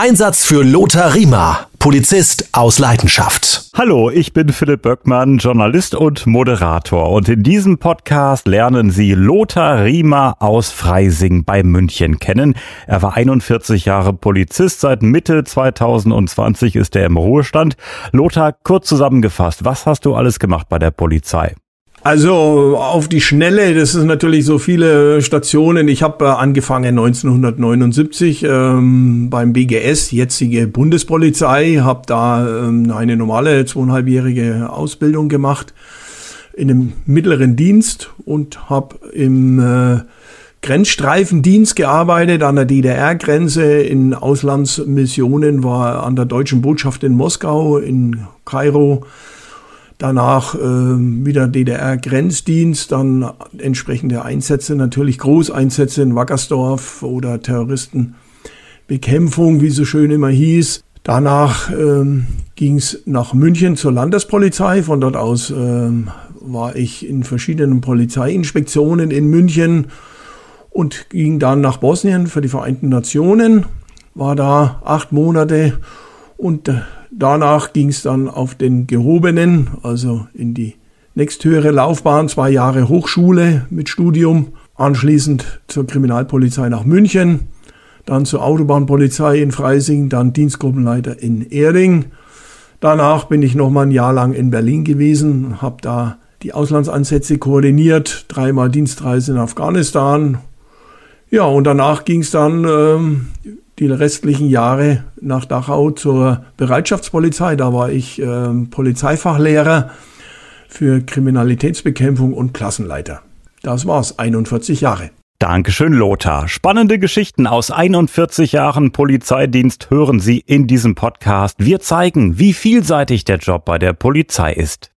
Einsatz für Lothar Riemer, Polizist aus Leidenschaft. Hallo, ich bin Philipp Böckmann, Journalist und Moderator. Und in diesem Podcast lernen Sie Lothar Riemer aus Freising bei München kennen. Er war 41 Jahre Polizist. Seit Mitte 2020 ist er im Ruhestand. Lothar, kurz zusammengefasst, was hast du alles gemacht bei der Polizei? Also auf die Schnelle, das ist natürlich so viele Stationen. Ich habe äh, angefangen 1979 ähm, beim BGS, jetzige Bundespolizei, habe da ähm, eine normale zweieinhalbjährige Ausbildung gemacht in einem mittleren Dienst und habe im äh, Grenzstreifendienst gearbeitet an der DDR-Grenze in Auslandsmissionen, war an der deutschen Botschaft in Moskau, in Kairo Danach äh, wieder DDR-Grenzdienst, dann entsprechende Einsätze, natürlich Großeinsätze in Wackersdorf oder Terroristenbekämpfung, wie so schön immer hieß. Danach ähm, ging es nach München zur Landespolizei. Von dort aus ähm, war ich in verschiedenen Polizeiinspektionen in München und ging dann nach Bosnien für die Vereinten Nationen. War da acht Monate und äh, danach ging es dann auf den gehobenen, also in die nächsthöhere Laufbahn, zwei Jahre Hochschule mit Studium, anschließend zur Kriminalpolizei nach München, dann zur Autobahnpolizei in Freising, dann Dienstgruppenleiter in Erding. Danach bin ich noch mal ein Jahr lang in Berlin gewesen, habe da die Auslandsansätze koordiniert, dreimal Dienstreise in Afghanistan. Ja, und danach ging es dann ähm, die restlichen Jahre nach Dachau zur Bereitschaftspolizei. Da war ich äh, Polizeifachlehrer für Kriminalitätsbekämpfung und Klassenleiter. Das war's, 41 Jahre. Dankeschön, Lothar. Spannende Geschichten aus 41 Jahren Polizeidienst hören Sie in diesem Podcast. Wir zeigen, wie vielseitig der Job bei der Polizei ist.